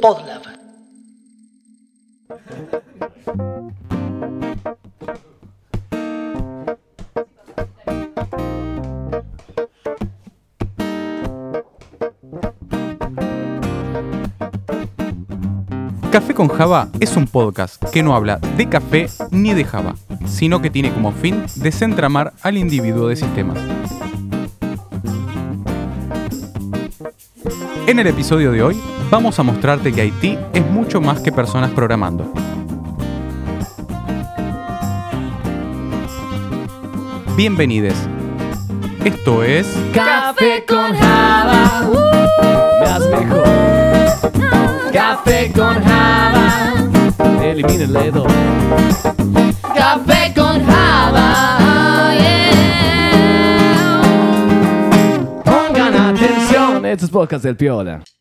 Podlab. Café con Java es un podcast que no habla de café ni de Java, sino que tiene como fin desentramar al individuo de sistemas. En el episodio de hoy vamos a mostrarte que Haití es mucho más que personas programando. Bienvenides. Esto es Café con Java, uh, me das mejor. Café con Java, elimina el dedo. Atención, esto es podcast del Piola.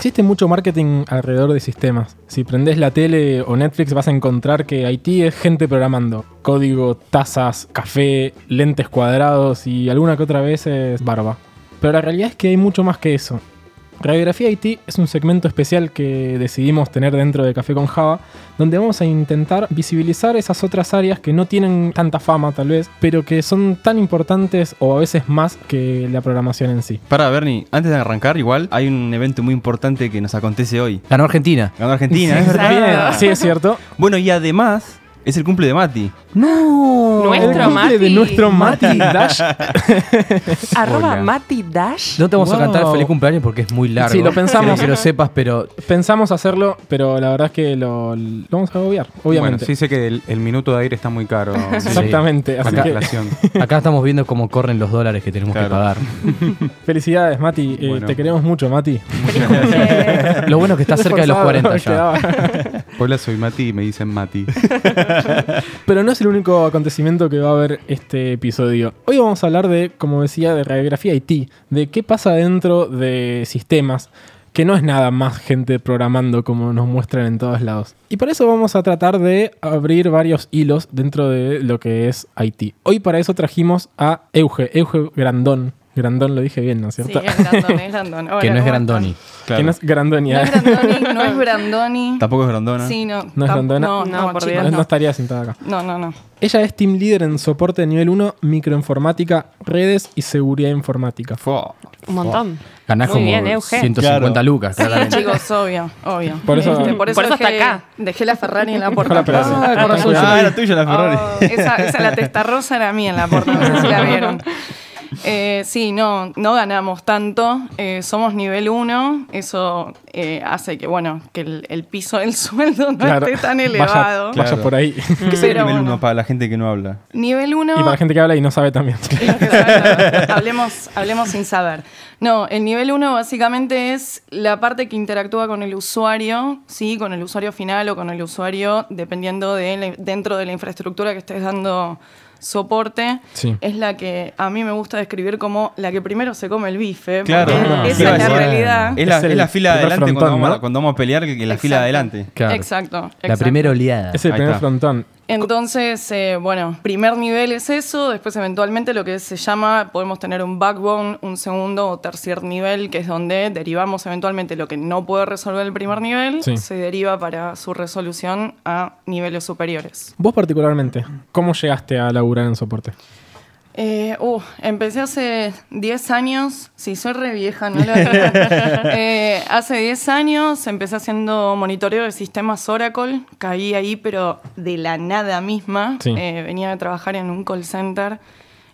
Existe mucho marketing alrededor de sistemas. Si prendes la tele o Netflix vas a encontrar que Haití es gente programando. Código, tazas, café, lentes cuadrados y alguna que otra vez es barba. Pero la realidad es que hay mucho más que eso. Radiografía Haití es un segmento especial que decidimos tener dentro de Café con Java, donde vamos a intentar visibilizar esas otras áreas que no tienen tanta fama tal vez, pero que son tan importantes o a veces más que la programación en sí. Para, Bernie, antes de arrancar, igual hay un evento muy importante que nos acontece hoy. Ganó Argentina. Ganó Argentina, es verdad. Bien, sí, es cierto. Bueno, y además es el cumple de Mati. No. Nuestro El cumple de Mati. nuestro Mati Dash. Arroba Hola. Mati Dash. No te vamos Wow. a cantar feliz cumpleaños porque es muy largo. Sí, lo pensamos. Que lo sepas, pero Pensamos hacerlo, pero la verdad es que lo, lo vamos a obviar, Bueno, obviamente. sí sé que el, el minuto de aire está muy caro. Exactamente, así que acá estamos viendo cómo corren los dólares que tenemos que pagar. felicidades, Mati. Eh, Bueno. te queremos mucho, Mati. Lo bueno es que está cerca de los 40 ya. Hola, soy Mati y me dicen Mati. Pero no es el único acontecimiento que va a haber este episodio. Hoy vamos a hablar de, como decía, de radiografía IT, de qué pasa dentro de sistemas, que no es nada más gente programando como nos muestran en todos lados. Y para eso vamos a tratar de abrir varios hilos dentro de lo que es IT. Hoy para eso trajimos a Euge, Euge Grandón. Grandón lo dije bien, ¿no es Sí, cierto? es Grandoni, es Grandoni. Hola, Que no es ¿cómo Grandoni. Claro. Que no es Grandón No es Grandoni, no es Brandoni. Tampoco es grandona. Sí, no. ¿No es Grandona? No, No, no, por chicos, No, no. no estaría sentada acá. No, no, no. Ella es team leader en soporte de nivel 1, microinformática, redes y seguridad informática. Fua. Un montón. Ganás Muy como bien, Euge. 150 Claro. lucas, Sí, chicos, obvio, obvio. Por eso- Este, por eso, Por eso está dejé, acá. dejé la Ferrari en la puerta. sí. Ah, Ah, era tuya la Ferrari. Oh, esa, esa, la testa rosa era mía en la puerta, no sé si la vieron. Eh, sí, no, no ganamos tanto. Eh, somos nivel 1. Eso eh, hace que, bueno, que el, el piso del sueldo no Claro. esté tan Vaya- elevado. Vaya, Claro. por ahí. ¿Qué es el Pero nivel bueno. 1 para la gente que no habla? Nivel 1. y para la gente que habla y no sabe también. hablemos, hablemos sin saber. No, el nivel 1 básicamente es la parte que interactúa con el usuario, ¿sí? con el usuario final o con el usuario, dependiendo de la- dentro de la infraestructura que estés dando soporte. Sí. Es la que a mí me gusta describir como la que primero se come el bife. Claro. porque esa es la realidad. Es la, Es el es la fila de adelante cuando, vamos, cuando vamos a pelear, que la fila de Exacto. adelante. Claro. Exacto, La exacto. primera oleada. Es el primer frontón. Entonces, eh, bueno, primer nivel es eso, después eventualmente lo que se llama, podemos tener un backbone, un segundo o tercer nivel, que es donde derivamos eventualmente lo que no puede resolver el primer nivel, Sí. se deriva para su resolución a niveles superiores. Vos particularmente, ¿cómo llegaste a laburar en soporte? Eh, uh, empecé hace 10 años, sí, soy re vieja, ¿no? Eh, hace 10 años empecé haciendo monitoreo de sistemas Oracle, caí ahí, pero de la nada misma. Sí. Eh, venía a trabajar en un call center.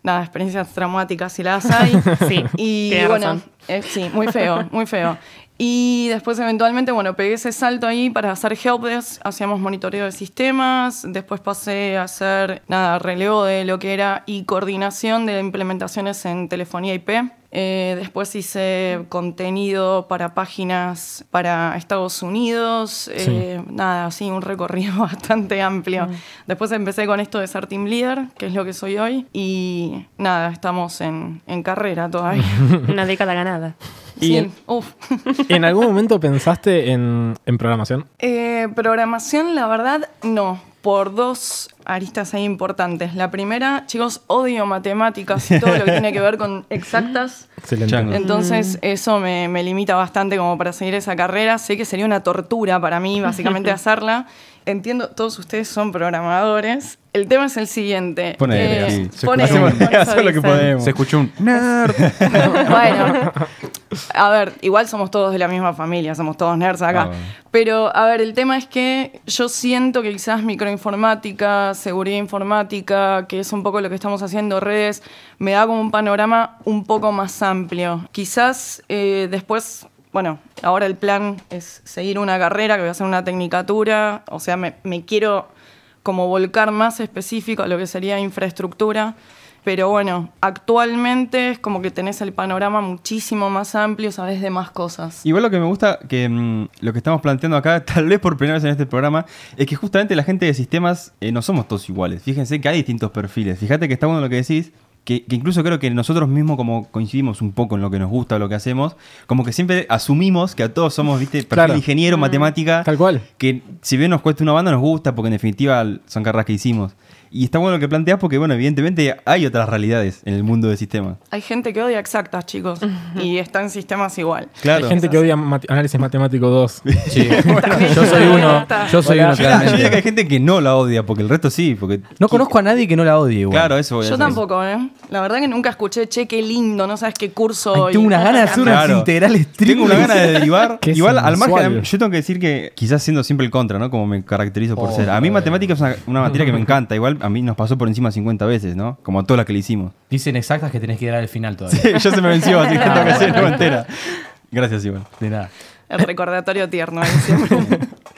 Nada, experiencias traumáticas si las hay. Sí, Y bueno, eh, sí, muy feo, muy feo. Y después eventualmente, bueno, pegué ese salto ahí para hacer helpdesk, hacíamos monitoreo de sistemas, después pasé a hacer, nada, relevo de lo que era y coordinación de implementaciones en telefonía IP. Eh, después hice contenido para páginas para Estados Unidos, eh, nada, así un recorrido bastante amplio. Después empecé con esto de ser team leader, que es lo que soy hoy, y nada, estamos en, en carrera todavía. Una década ganada. Y sí, en- uf. ¿En algún momento pensaste en, en programación? Eh, programación, la verdad, no. Por dos aristas ahí importantes. La primera, chicos, odio matemáticas y todo lo que tiene que ver con exactas. Excelente. Entonces, eso me, me limita bastante como para seguir esa carrera. Sé que sería una tortura para mí, básicamente, hacerla. Entiendo, todos ustedes son programadores. El tema es el siguiente. Ponele, Eh, sí. Se ponele, Hacemos, hacemos lo que podemos. Se escuchó un nerd. bueno, a ver, igual somos todos de la misma familia, somos todos nerds acá. Ah, bueno. Pero, a ver, el tema es que yo siento que quizás microinformática, seguridad informática, que es un poco lo que estamos haciendo, redes, me da como un panorama un poco más amplio. Quizás eh, después, bueno, ahora el plan es seguir una carrera, que voy a hacer una tecnicatura, o sea, me, me quiero como volcar más específico a lo que sería infraestructura. Pero bueno, actualmente es como que tenés el panorama muchísimo más amplio, sabes de más cosas. Igual lo que me gusta, que mm, lo que estamos planteando acá, tal vez por primera vez en este programa, es que justamente la gente de sistemas eh, no somos todos iguales. Fíjense que hay distintos perfiles. Fíjate que está bueno lo que decís, que, que incluso creo que nosotros mismos como coincidimos un poco en lo que nos gusta, lo que hacemos, como que siempre asumimos que a todos somos, viste, perfil Claro. ingeniero, matemática, Tal cual. que si bien nos cuesta una banda nos gusta porque en definitiva son carreras que hicimos. Y está bueno lo que planteas porque, bueno, evidentemente hay otras realidades en el mundo de sistemas. Hay gente que odia exactas, chicos, y está en sistemas igual. Claro. Hay gente que odia análisis matemático 2. Sí. Yo soy uno. Yo soy Hola. uno, Yo diría que hay gente que no la odia, porque el resto sí, porque... No conozco a nadie que no la odie igual. Claro, eso voy a Yo tampoco, ¿eh? La verdad que nunca escuché, che, qué lindo, no sabes qué curso Ay, hoy. tengo unas ganas de hacer unas Claro. integrales Tengo una gana de derivar. Igual, al margen, yo tengo que decir que quizás siendo siempre el contra, ¿no? Como me caracterizo por Oh, ser. A mí bueno. matemática es una, una materia que me encanta. Igual a mí nos pasó por encima 50 veces, ¿no? Como a todas las que le hicimos. Dicen exactas que tenés que dar al final todavía. ya se me venció, así que tengo que hacerlo entera. Gracias, igual. De nada. El recordatorio tierno ahí siempre.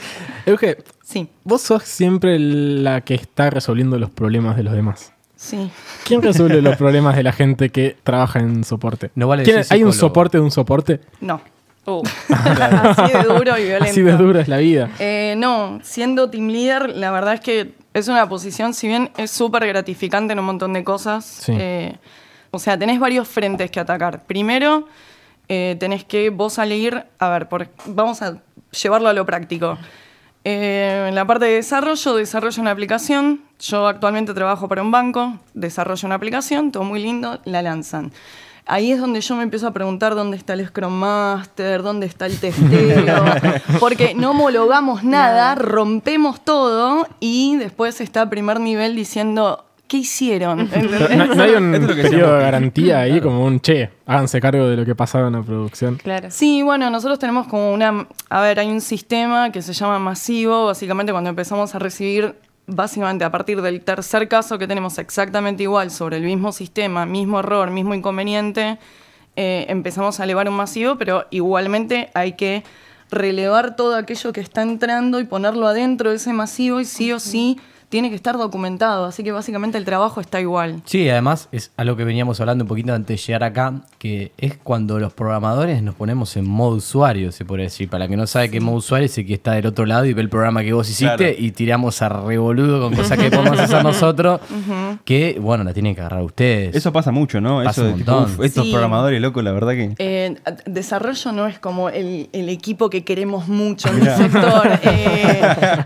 Euge, Sí, vos sos siempre la que está resolviendo los problemas de los demás. sí. ¿Quién resuelve los problemas de la gente que trabaja en soporte? No vale ¿Quién- decir ¿Hay un soporte de un soporte? No. Así de duro y violento. Así de dura es la vida. Eh, no, siendo team leader, la verdad es que es una posición, si bien es súper gratificante en un montón de cosas, Sí. eh, o sea, tenés varios frentes que atacar. Primero, eh, tenés que vos salir, a ver, por- vamos a llevarlo a lo práctico. Eh, en la parte de desarrollo, desarrollo una aplicación. Yo actualmente trabajo para un banco, desarrollo una aplicación, todo muy lindo, la lanzan. Ahí es donde yo me empiezo a preguntar dónde está el Scrum Master, dónde está el testeo, porque no homologamos nada, rompemos todo y después está primer nivel diciendo, ¿qué hicieron? ¿Entendés? No, no hay un es de garantía ahí, como un che, háganse cargo de lo que pasaba en la producción. Claro. Sí, bueno, nosotros tenemos como una... A ver, hay un sistema que se llama masivo, básicamente cuando empezamos a recibir, básicamente a partir del tercer caso que tenemos exactamente igual sobre el mismo sistema, mismo error, mismo inconveniente, eh, empezamos a elevar un masivo, pero igualmente hay que relevar todo aquello que está entrando y ponerlo adentro de ese masivo y sí o sí tiene que estar documentado, así que básicamente el trabajo está igual. Sí, además es a lo que veníamos hablando un poquito antes de llegar acá, que es cuando los programadores nos ponemos en modo usuario, se puede decir. Para el que no sabe qué modo usuario es el que está del otro lado y ve el programa que vos hiciste Claro. y tiramos a revoludo con cosas que podemos hacer nosotros, que, bueno, la tienen que agarrar ustedes. Eso pasa mucho, ¿no? Pasa Eso un de tipo, uf, estos Sí. programadores, loco, la verdad que. Eh, desarrollo no es como el, el equipo que queremos mucho en el sector. Eh,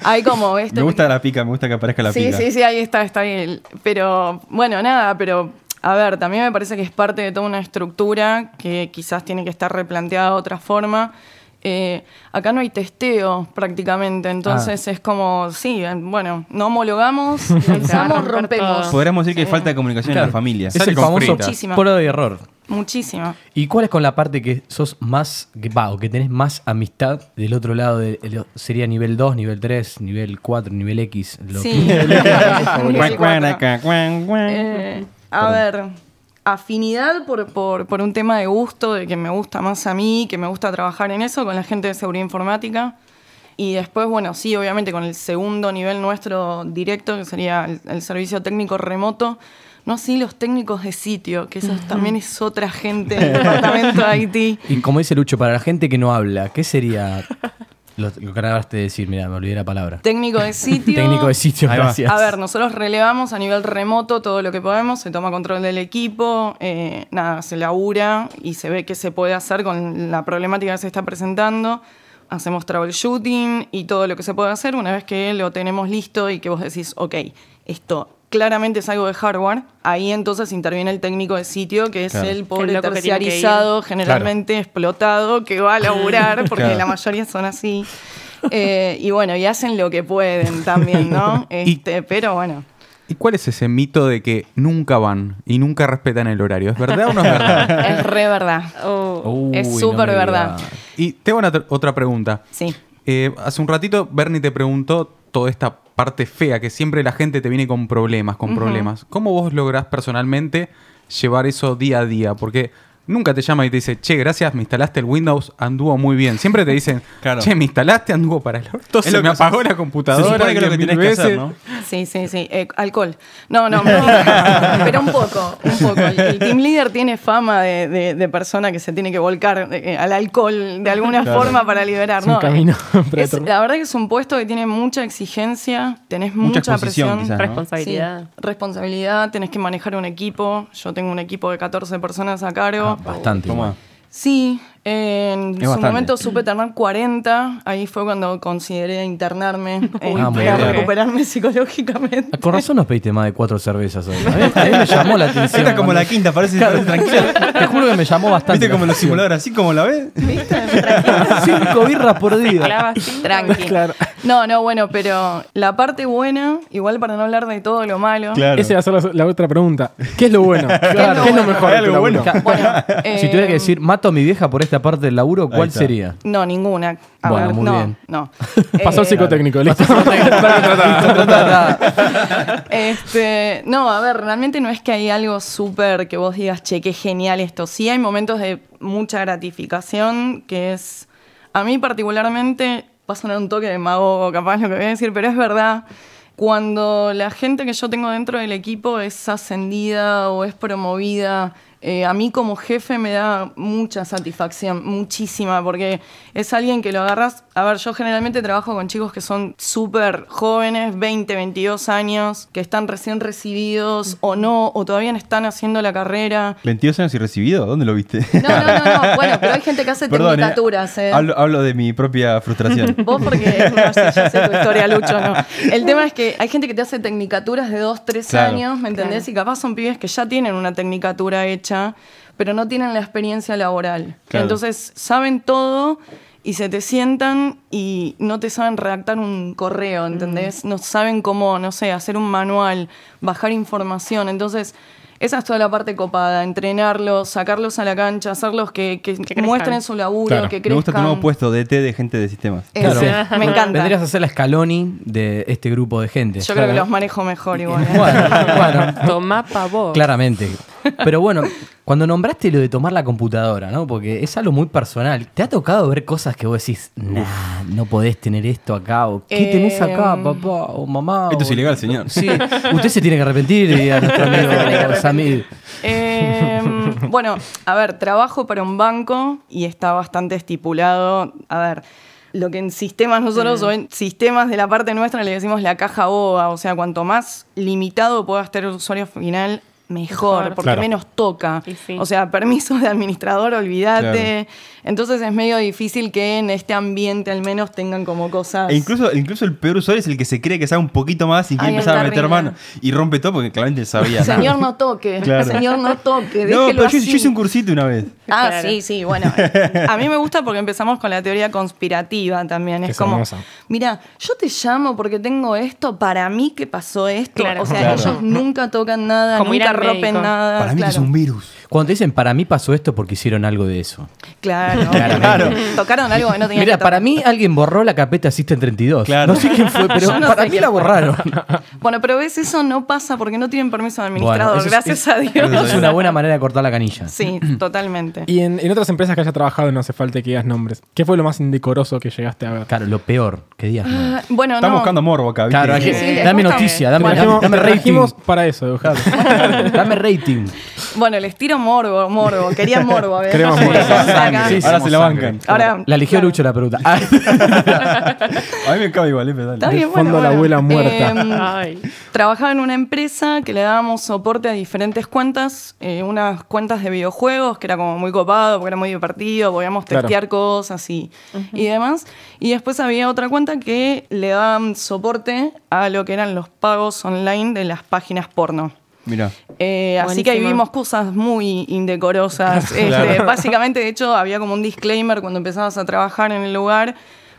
hay como esto. Me gusta la pica, me gusta que aparezca la sí, sí, sí, ahí está, está bien. Pero bueno, nada, pero a ver, también me parece que es parte de toda una estructura que quizás tiene que estar replanteada de otra forma. Eh, acá no hay testeo prácticamente, entonces es como, sí, eh, bueno, no homologamos, lanzamos, rompemos. Podríamos decir que hay Sí. falta de comunicación en la familia. Es Sale el famoso prueba y error. Muchísima. ¿Y cuál es con la parte que sos más, que, va, o que tenés más amistad del otro lado? De, de- sería nivel 2, nivel 3, nivel 4, nivel X. Lo Sí. que-. Eh, a ver, afinidad por, por, por un tema de gusto, de que me gusta más a mí, que me gusta trabajar en eso con la gente de seguridad informática. Y después, bueno, sí, obviamente con el segundo nivel nuestro directo, que sería el, el servicio técnico remoto. No así los técnicos de sitio, que eso también es otra gente del departamento de IT. Y como dice Lucho, para la gente que no habla, ¿qué sería lo, lo que acabaste de decir? Mira, me olvidé la palabra. Técnico de sitio. Técnico de sitio, gracias. A ver, nosotros relevamos a nivel remoto todo lo que podemos, se toma control del equipo, eh, nada, se labura y se ve qué se puede hacer con la problemática que se está presentando. Hacemos troubleshooting y todo lo que se puede hacer una vez que lo tenemos listo y que vos decís, ok, esto claramente es algo de hardware, ahí entonces interviene el técnico de sitio, que es Claro. el pobre El terciarizado, generalmente explotado, que va a laburar, porque Claro. la mayoría son así. Eh, y bueno, y hacen lo que pueden también, ¿no? Y- Este, pero bueno. ¿Y cuál es ese mito de que nunca van y nunca respetan el horario? ¿Es verdad o no es verdad? Es re verdad. Oh. Uy, es súper verdad. Y tengo una otra pregunta. Sí. Eh, hace un ratito Bernie te preguntó toda esta parte fea, que siempre la gente te viene con problemas, con problemas. ¿Cómo vos lográs personalmente llevar eso día a día? Porque nunca te llama y te dice, che, gracias, me instalaste el Windows, anduvo muy bien. Siempre te dicen, Claro. che, me instalaste, anduvo para el orto, se lo me apagó se- la Se computadora supone que lo que 10.000 tenés que hacer, veces". ¿no? Sí, sí, sí. Eh, alcohol. No, no, no, pero un poco, un poco. El, el team leader tiene fama de, de- de persona que se tiene que volcar eh, al alcohol de alguna Claro. forma para liberar. Es un ¿no? camino Es- la verdad que es un puesto que tiene mucha exigencia, tenés Mucha presión. quizás, ¿no? Responsabilidad. Sí, responsabilidad, tenés que manejar un equipo. Yo tengo un equipo de 14 personas a cargo. Ah, bastante. Sí, en Es su bastante. momento supe tener 40, ahí fue cuando consideré internarme eh, Ah, para bien. recuperarme psicológicamente. Con razón nos pediste más de cuatro cervezas hoy. A mí, a mí me llamó la atención. Esta es como la quinta, parece, parece tranquila. Te juro que me llamó bastante. ¿Viste como los simuladores, así como la ves? Cinco birras por día. Tranqui. Claro. No, no, bueno, pero la parte buena, igual para no hablar de todo lo malo. Esa va a ser la, la otra pregunta. ¿Qué es lo bueno? ¿Qué es lo, bueno? mejor? de Hay tu algo bueno. Bueno, Si tuviera que eh, decir, mato a mi vieja por esta parte del laburo, ¿cuál está. sería? No, ninguna. A Bueno, ver, muy no, bien. no. Pasó el Eh, psicotécnico, listo. Este, no, a ver, realmente no es que hay algo súper que vos digas, che, qué genial esto. Sí hay momentos de mucha gratificación, que es, a mí particularmente, va a sonar un toque de mago capaz lo que voy a decir, pero es verdad, cuando la gente que yo tengo dentro del equipo es ascendida o es promovida, eh, a mí como jefe me da mucha satisfacción, muchísima, porque es alguien que lo agarras. A ver, yo generalmente trabajo con chicos que son súper jóvenes, 20, 22 años, que están recién recibidos o no, o todavía no están haciendo la carrera. 22 años y recibido, ¿dónde lo viste? No, no, no, no. Bueno, pero hay gente que hace Perdón, ¿eh? tecnicaturas, ¿eh? Hablo, hablo de mi propia frustración. Vos porque no sé, yo sé tu historia, Lucho, no. El tema es que hay gente que te hace tecnicaturas de dos, tres Claro. años, ¿me entendés? Y capaz son pibes que ya tienen una tecnicatura hecha, pero no tienen la experiencia laboral. Claro. Entonces saben todo y se te sientan y no te saben redactar un correo, ¿entendés? No saben cómo, no sé, hacer un manual, bajar información. Entonces... Esa es toda la parte copada, entrenarlos, sacarlos a la cancha, hacerlos que, que muestren su laburo, Claro. que Me crezcan. gusta tu nuevo puesto de T de gente de sistemas. Sí, Claro. me encanta. Vendrías a ser la Scaloni de este grupo de gente. Yo creo que los manejo mejor igual. ¿eh? Bueno, bueno, Tomá pa' vos. claramente. Pero bueno, cuando nombraste lo de tomar la computadora, ¿no? Porque es algo muy personal. ¿Te ha tocado ver cosas que vos decís, nah, no podés tener esto acá? ¿O qué Eh, tenés acá, papá? O mamá. Esto es o- ilegal, señor. Sí, usted se tiene que arrepentir y a nuestro amigo Samir. Eh, bueno, a ver, trabajo para un banco y está bastante estipulado. A ver, lo que en sistemas nosotros o en sistemas de la parte nuestra le decimos la caja boba. O sea, cuanto más limitado pueda estar el usuario final, mejor, Mejor. porque Claro. menos toca. Sí. O sea, permisos de administrador, olvídate. Entonces es medio difícil que en este ambiente al menos tengan como cosas. E incluso, incluso el peor usuario es el que se cree que sabe un poquito más y quiere Ay, empezar a meter mano. Y rompe todo porque claramente sabía. Señor, no toque. Claro. Señor, no toque. No, déjelo pero yo, así. yo hice un cursito una vez. Ah, Claro. sí, sí, bueno. A mí me gusta porque empezamos con la teoría conspirativa también. Que Es es como, hermosa. mira, yo te llamo porque tengo esto, para mí que pasó esto. Claro. O sea, Claro. ellos nunca tocan nada, Como ir nunca rompen médico. nada. Para mí que es claro. un virus. Cuando te dicen, para mí pasó esto porque hicieron algo de eso. Claro, Claramente. Tocaron algo que no tenía Mira, para mí alguien borró la carpeta System 32. Claro. No sé quién fue, pero no para mí la borraron. Bueno, pero ves, eso no pasa porque no tienen permiso de administrador, Bueno, gracias es- a Dios. Eso es una buena manera de cortar la canilla. Sí, totalmente. Y en, en otras empresas que haya trabajado no hace falta que digas nombres. ¿Qué fue lo más indecoroso que llegaste a ver? Claro, lo peor, que digas. no. Ah, bueno, Estamos no. buscando morbo acá, ¿viste? Claro, Sí, dame noticia, dame, rating. para eso, dame rating. Bueno, les tiro morbo, morbo. Querían morbo, a ver. Queremos morbo. Sí, sí. Ahora se la bancan. Ahora, La eligió claro. Lucho la pregunta. Ah. A mí me cabe igual, eh, dale. Está De bien, fondo bueno, la bueno. abuela muerta. Em, Ay. Trabajaba en una empresa que le dábamos soporte a diferentes cuentas, eh, unas cuentas de videojuegos, que era como muy copado, porque era muy divertido, podíamos Claro. testear cosas y, y demás. Y después había otra cuenta que le daban soporte a lo que eran los pagos online de las páginas porno. Mira. Eh, así que ahí vimos cosas muy indecorosas. Este, básicamente, de hecho, había como un disclaimer cuando empezabas a trabajar en el lugar,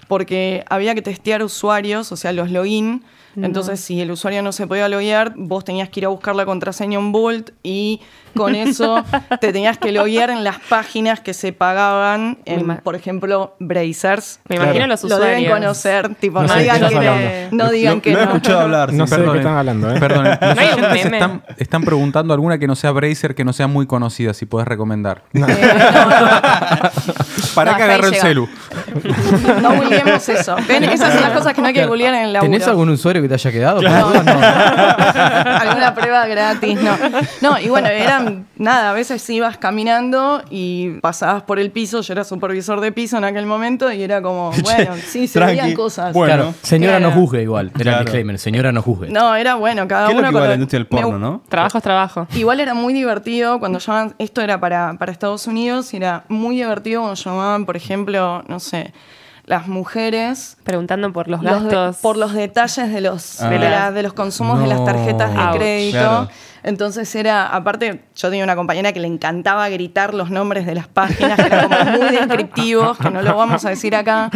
porque había que testear usuarios, o sea, los login. Entonces, si el usuario no se podía loguear, vos tenías que ir a buscar la contraseña en Vault y con eso te tenías que loguear en las páginas que se pagaban, en, por ejemplo, Brazers. Me imagino los Lo usuarios. deben conocer, tipo, No no, sé de qué digan que hablando. no, no digan lo, que lo he no. escuchado hablar. No sé de qué están hablando, ¿eh? Perdón, ¿No están, están preguntando alguna que no sea Bracer, que no sea muy conocida, si puedes recomendar. Eh, no, Para No, que agarre el llega. celu. No googleemos eso. ¿Ven? Esas son las cosas que no hay que googlear en el laburo. ¿Tenés algún usuario que te haya quedado? No, Alguna prueba gratis, no. No, y bueno, eran, nada, a veces ibas caminando y pasabas por el piso, yo era supervisor de piso en aquel momento y era como, bueno, sí, se tranqui. veían cosas. Bueno. Claro, señora Claro. no juzgue igual. Era Claro. el disclaimer, señora no juzgue. No, era bueno, cada ¿Qué es uno lo que con va a la lo- industria del me- porno, no? Trabajo es trabajo. Igual era muy divertido cuando llamaban, esto era para, para Estados Unidos, y era muy divertido cuando llamaban, por ejemplo, no sé, las mujeres Preguntando por los los de- gastos. por los detalles de los, Ah. de, la- de los consumos de las tarjetas de Ouch. crédito. Claro. Entonces era, aparte, yo tenía una compañera que le encantaba gritar los nombres de las páginas, que eran como muy descriptivos, que no lo vamos a decir acá.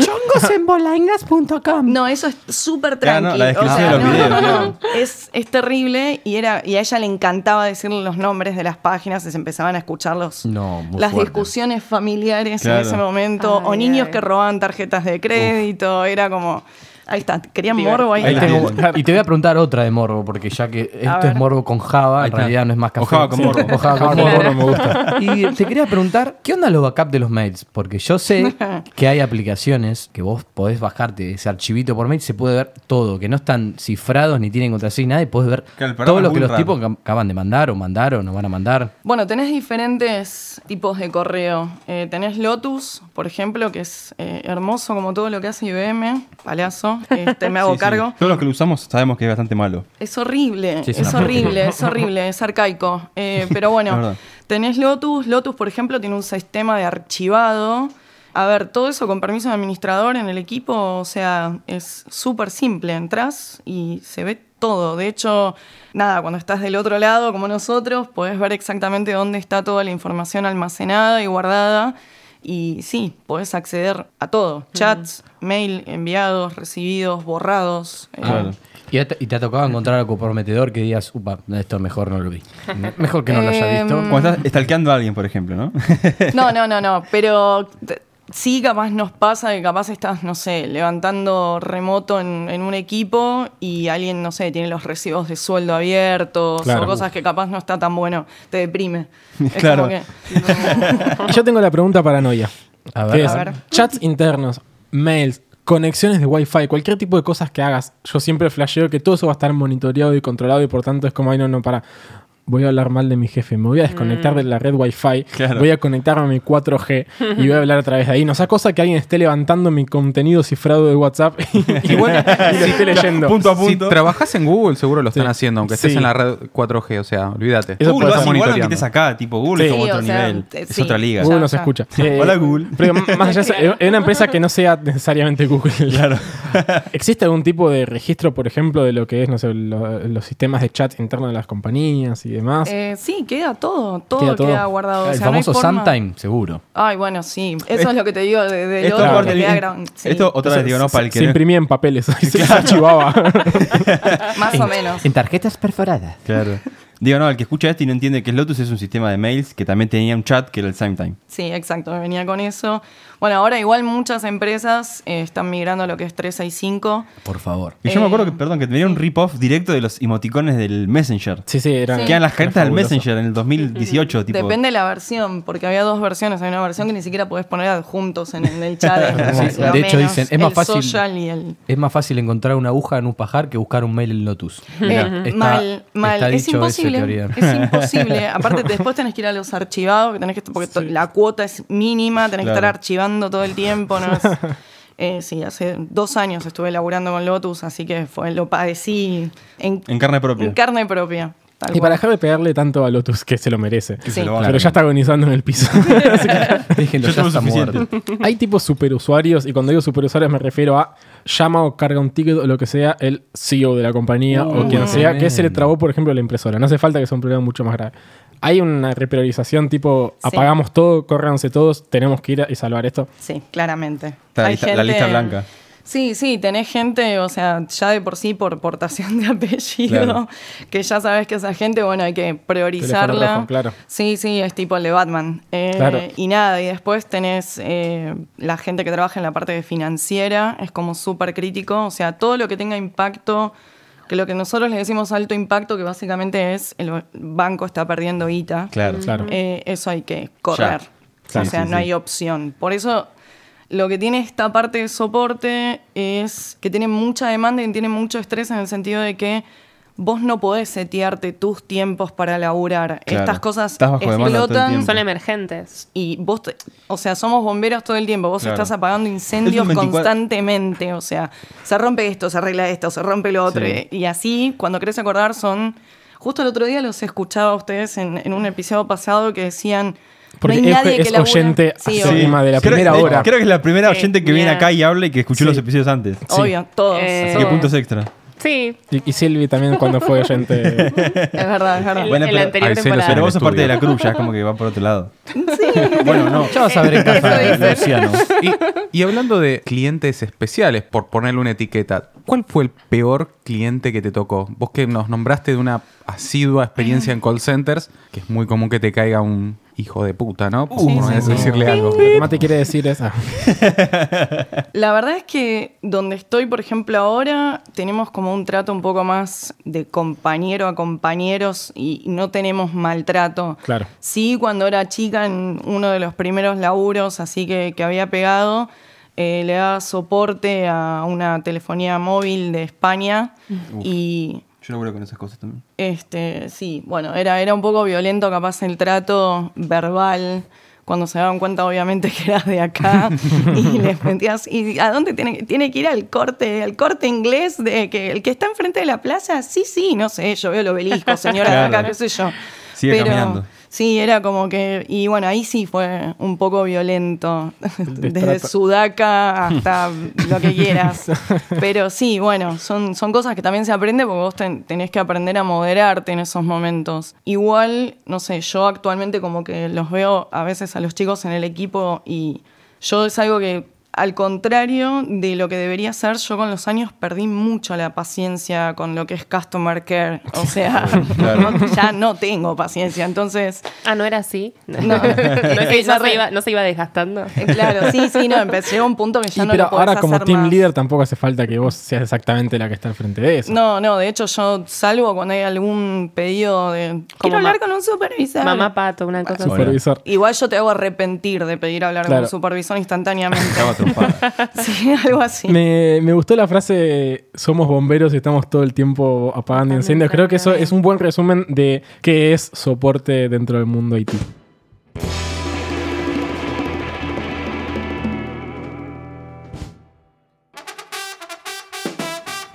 Chongosenbolaingas.com No, eso es súper tranquilo. no, la descripción de los videos, Es, es terrible y, era, y a ella le encantaba decirle los nombres de las páginas y se empezaban a escuchar los, No, muy las fuerte. discusiones familiares Claro. en ese momento, o niños ay. que robaban tarjetas de crédito, era como, ahí está, querían Divertido. morbo, ahí, Ahí tengo- y te voy a preguntar otra de morbo, porque ya que esto es morbo con Java, en realidad no es más café. O Java con Sí. morbo. O Java con Java con morbo. morbo me gusta. Y te quería preguntar, ¿qué onda los backups de los mails? Porque yo sé que hay aplicaciones que vos podés bajarte ese archivito por mail, se puede ver todo, que no están cifrados ni tienen contraseña, nada, y podés ver Claro, todo lo que los raro. tipos acab- acaban de mandar o mandaron o van a mandar. Bueno, tenés diferentes tipos de correo. Eh, tenés Lotus, por ejemplo, que es eh, hermoso como todo lo que hace IBM, palazo, este, me hago Sí, sí. cargo. Todos los que lo usamos sabemos que es bastante malo. Es horrible, Sí, es horrible, es horrible, es arcaico. Eh, pero bueno, tenés Lotus. Lotus, por ejemplo, tiene un sistema de archivado. A ver, todo eso con permiso de administrador en el equipo, o sea, es súper simple. Entrás y se ve todo. De hecho, nada, cuando estás del otro lado, como nosotros, podés ver exactamente dónde está toda la información almacenada y guardada. Y sí, podés acceder a todo. Chats, mail, enviados, recibidos, borrados. eh, Claro. ¿Y te, y te ha tocado encontrar algo comprometedor que digas, upa, esto mejor no lo vi? Mejor que no lo haya visto. Em, Cuando estás stalkeando a alguien, por ejemplo, ¿no? No, no, no, no, pero sí capaz nos pasa que capaz estás, no sé, levantando remoto en, en un equipo y alguien, no sé, tiene los recibos de sueldo abiertos Claro. o cosas que capaz no está tan bueno, te deprime. Es Claro. que, no. Yo tengo la pregunta paranoia. A ver, a es ver. chats internos, mails, conexiones de Wi-Fi, cualquier tipo de cosas que hagas. Yo siempre flasheo que todo eso va a estar monitoreado y controlado y por tanto es como, ay, no, no, para. Voy a hablar mal de mi jefe, me voy a desconectar de la red Wi-Fi, Claro. voy a conectarme a mi 4G y voy a hablar a través de ahí. No sea cosa que alguien esté levantando mi contenido cifrado de WhatsApp y, bueno, y lo esté leyendo. Punto a Si punto. trabajas en Google, seguro lo están Sí. haciendo, aunque estés Sí. en la red 4G, o sea, olvídate. Eso Google lo igual aunque estés acá, tipo Google Sí. es como otro o sea, nivel. eh, es otra liga. Google Ya, nos ya. escucha. Eh, Hola, Google. Pero más allá es una empresa que no sea necesariamente Google. Claro. ¿Existe algún tipo de registro, por ejemplo, de lo que es, no sé, lo- los sistemas de chat internos de las compañías y demás? Eh, sí, queda todo, todo Queda queda, todo. guardado. o el sea, no famoso forma- Sometime, seguro. Ay, bueno, sí, eso es lo que te digo de, de Esto, lo aparte, que queda gra- sí, esto otra vez digo, ¿no? Para el que se no- imprimía en papeles se archivaba. más o menos. En tarjetas perforadas. Claro. Digo, no, el que escucha esto y no entiende que es Lotus es un sistema de mails que también tenía un chat que era el SimeTime. Sí, exacto, me venía con eso. Bueno, ahora igual muchas empresas eh, están migrando a lo que es 365. Por favor. Y yo me Eh, acuerdo que, perdón, que tenía un rip-off directo de los emoticones del Messenger. Sí, sí, era. Sí. Que eran las cartas del. Messenger en el 2018, tipo. Depende de la versión, porque había dos versiones. Hay una versión que ni siquiera podés poner adjuntos en, en el chat. Sí, de hecho dicen, es más fácil- social y el- Es más fácil encontrar una aguja en un pajar que buscar un mail en Lotus. Eh, Está- mal, mal. está Es imposible. Es imposible. Aparte, después tenés que ir a los archivados, que tenés que, porque la cuota es mínima, tenés que estar archivando todo el tiempo. ¿no? Es- eh, sí, hace dos años estuve laburando con Lotus, así que fue, lo padecí en, En carne propia. en carne propia. tal Y para dejar de pegarle tanto a Lotus, que se lo merece. Que Sí. se lo van a- Pero ya está agonizando en el piso. Déjenlo, ya está muerto. Hay tipos superusuarios, y cuando digo superusuarios me refiero a llama o carga un ticket o lo que sea el CEO de la compañía o quien sea que se le trabó, por ejemplo, la impresora. No hace falta que sea un problema mucho más grave. Hay una repriorización tipo Sí. apagamos todo, córranse todos, tenemos que ir a- y salvar esto. Sí, claramente. Está la Hay lista- la lista blanca. Sí, sí, tenés gente, o sea, ya de por sí por portación de apellido, Claro. que ya sabes que esa gente, bueno, hay que priorizarla. Rojo, claro. Sí, sí, es tipo el de Batman. Eh, Claro. Y nada, y después tenés eh, la gente que trabaja en la parte de financiera, es como súper crítico, o sea, todo lo que tenga impacto, que lo que nosotros le decimos alto impacto, que básicamente es el banco está perdiendo guita. Claro. Claro. Eh, eso hay que correr. Sí, o sea, sí, no sí. hay opción. Por eso, lo que tiene esta parte de soporte es que tiene mucha demanda y tiene mucho estrés en el sentido de que vos no podés setearte tus tiempos para laburar. Claro. Estas cosas explotan. Son emergentes. y vos, te- o sea, somos bomberos todo el tiempo. Vos Claro. estás apagando incendios Es un 24 constantemente. O sea, se rompe esto, se arregla esto, se rompe lo otro. Sí. Y así, cuando querés acordar, son. Justo el otro día los escuchaba a ustedes en, en un episodio pasado que decían. Porque no hay nadie Euge que es labure". oyente Sí, acérrima de la Creo- primera de- hora. Creo que es la primera Sí, oyente que viene acá y habla y que escuchó Sí. los episodios antes. obvio. Obvio, todos. Eh, Así que puntos extra. Sí. Y, y Silvi también cuando fue oyente. Es verdad, es verdad. El- Bueno, en pero- anterior temporada. Pero vos sos parte de la cruz, ya es como que va por otro lado. Bueno, no. Ya vas a ver en casa. Y, y hablando de clientes especiales, por ponerle una etiqueta, ¿cuál fue el peor cliente que te tocó? Vos que nos nombraste de una asidua experiencia en call centers, que es muy común que te caiga un hijo de puta, ¿no? Sí, sí, sí. decirle algo. Lo que más te quiere decir es. ah, La verdad es que donde estoy, por ejemplo, ahora, tenemos como un trato un poco más de compañero a compañeros y no tenemos maltrato. Claro. Sí, cuando era chica, en uno de los primeros laburos, así que, que había pegado, eh, le daba soporte a una telefonía móvil de España y Yo laburo con esas cosas también. este, sí, bueno, era, era un poco violento capaz el trato verbal, cuando se daban cuenta obviamente que eras de acá y les metías, ¿y a dónde tiene, que- tiene que ir al corte, al corte inglés de que el que está enfrente de la plaza? Sí, sí, no sé, yo veo el obelisco, señora de acá, qué sé yo. Sigue caminando. Sí, era como que, y bueno, ahí sí fue un poco violento, desde. Sudaca hasta lo que quieras. Pero sí, bueno, son, son cosas que también se aprende porque vos ten- tenés que aprender a moderarte en esos momentos. Igual, no sé, yo actualmente como que los veo a veces a los chicos en el equipo y yo es algo que, al contrario de lo que debería ser, yo con los años perdí mucho la paciencia con lo que es customer care. O sea, Claro. no- ya no tengo paciencia. Entonces, Ah, no era así. No, No. Esa no se iba, no se iba desgastando. eh, claro, sí, sí, no, empecé, llegó un punto que ya Y no pero lo ahora como hacer team más. leader tampoco hace falta que vos seas exactamente la que está al frente de eso. No, no, de hecho yo salvo cuando hay algún pedido de quiero hablar con un supervisor. Mamá pato, una cosa así. Supervisor. Igual yo te hago arrepentir de pedir hablar con un supervisor instantáneamente. Te sí, algo así. Me, me gustó la frase somos bomberos y estamos todo el tiempo apagando incendios. Creo que eso es un buen resumen de qué es soporte dentro del mundo IT.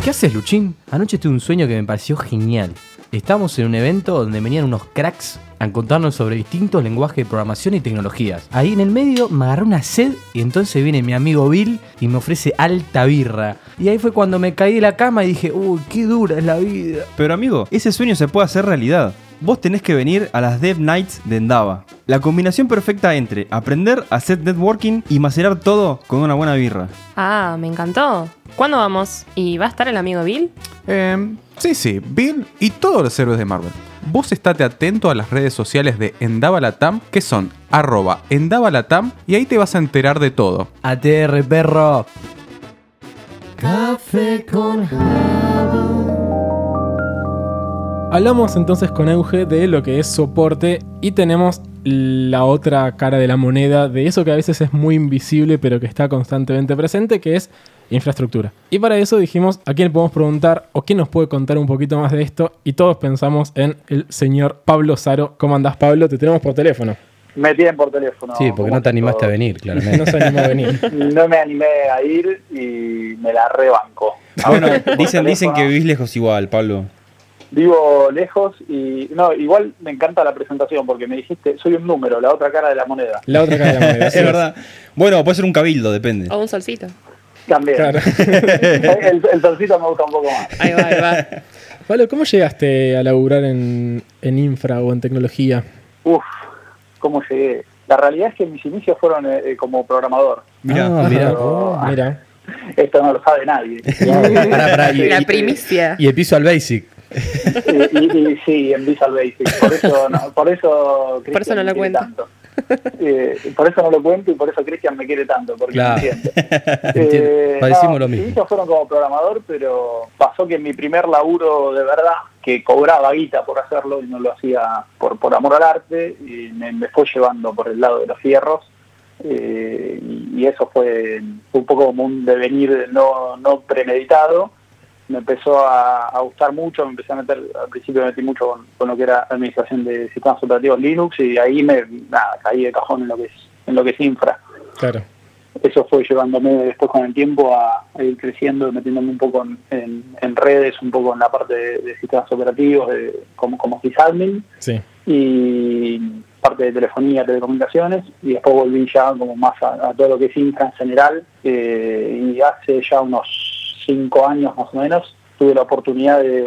¿Qué haces, Luchín? Anoche tuve un sueño que me pareció genial. Estábamos en un evento donde venían unos cracks a contarnos sobre distintos lenguajes de programación y tecnologías. Ahí en el medio me agarré una sed y entonces viene mi amigo Bill y me ofrece alta birra. Y ahí fue cuando me caí de la cama y dije, uy, qué dura es la vida. Pero amigo, ese sueño se puede hacer realidad. Vos tenés que venir a las Dev Nights de Endava. La combinación perfecta entre aprender a hacer networking y macerar todo con una buena birra. Ah, me encantó. ¿Cuándo vamos? ¿Y va a estar el amigo Bill? Eh, sí, sí, Bill y todos los héroes de Marvel. Vos estate atento a las redes sociales de Endavalatam, que son arroba Endavalatam, y ahí te vas a enterar de todo. ATR, perro. Café con Hablamos entonces con Euge de lo que es soporte y tenemos la otra cara de la moneda de eso que a veces es muy invisible pero que está constantemente presente, que es infraestructura. Y para eso dijimos a quién le podemos preguntar o quién nos puede contar un poquito más de esto y todos pensamos en el señor Pablo Saro. ¿Cómo andás Pablo? Te tenemos por teléfono. Me tienen por teléfono. Sí, porque no te animaste a venir, No claramente. se animó a venir. No me animé a ir y me la rebanco. Ah, bueno, dicen, dicen que vivís lejos igual, Pablo. Vivo lejos y no, igual me encanta la presentación porque me dijiste, soy un número, la otra cara de la moneda. La otra cara de la moneda. Es verdad. Bueno, puede ser un cabildo, depende. O un solcito. También. Claro. el, el solcito me gusta un poco más. Ahí va, ahí va. Pablo, ¿cómo llegaste a laburar en, en infra o en tecnología? Uf, ¿cómo llegué? La realidad es que mis inicios fueron eh, eh, como programador. Mirá. Ah. Pero- Mira. Esto no lo sabe nadie. Pará, y, La primicia. y el piso al basic. y, y- y sí, en Visual Basic. Por eso no, por eso, Por eso no lo cuenta. tanto. Eh, por eso no lo cuento y por eso Cristian me quiere tanto, porque Claro. me entiende. Entiendo. Eh, no, lo mis mismo. inicios fueron como programador, pero pasó que mi primer laburo de verdad, que cobraba guita por hacerlo y no lo hacía por, por amor al arte, y me, me fue llevando por el lado de los fierros. eh, y, y eso fue un poco como un devenir no, no premeditado. Me empezó a, a gustar mucho, me empecé a meter, al principio me metí mucho con, con lo que era administración de sistemas operativos Linux y ahí me nada, caí de cajón en lo que es, en lo que es infra Claro. eso fue llevándome después con el tiempo a, a ir creciendo, metiéndome un poco en, en- en redes, un poco en la parte de, de sistemas operativos, de, como, como sysadmin, Sí. y parte de telefonía, telecomunicaciones, y después volví ya como más a, a todo lo que es infra en general, eh, y hace ya unos cinco años más o menos tuve la oportunidad de,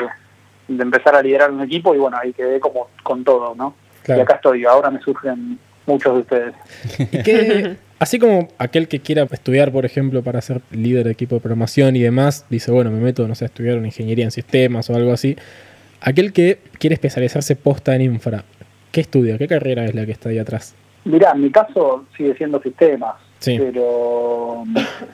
de empezar a liderar un equipo, y bueno, ahí quedé como con todo, ¿no? Claro. Y acá estoy, ahora me surgen muchos de ustedes. Y así como aquel que quiera estudiar, por ejemplo, para ser líder de equipo de programación y demás, dice, bueno, me meto, no sé, a estudiar una ingeniería en sistemas o algo así. Aquel que quiere especializarse posta en infra, ¿qué estudia? ¿Qué carrera es la que está ahí atrás? Mirá, en mi caso sigue siendo sistemas, Sí. pero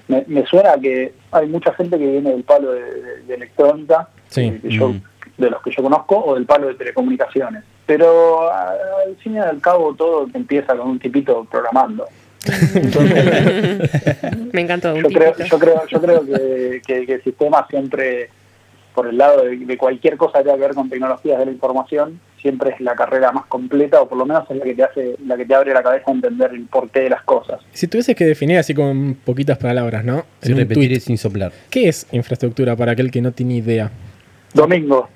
me, me suena que hay mucha gente que viene del palo de, de- de electrónica, Sí. eh, que yo- Mm. de los que yo conozco, o del palo de telecomunicaciones. Pero a- al fin y al cabo todo empieza con un tipito programando. Me encantó. Un Yo creo, yo creo, yo creo que, que, que el sistema siempre, por el lado de, de cualquier cosa que tenga que ver con tecnologías de la información, siempre es la carrera más completa, o por lo menos es la que te hace, la que te abre la cabeza a entender el porqué de las cosas. Si tuvieses que definir así con poquitas palabras, ¿no? Sin repetir y sin soplar. ¿Qué es infraestructura para aquel que no tiene idea? Domingo.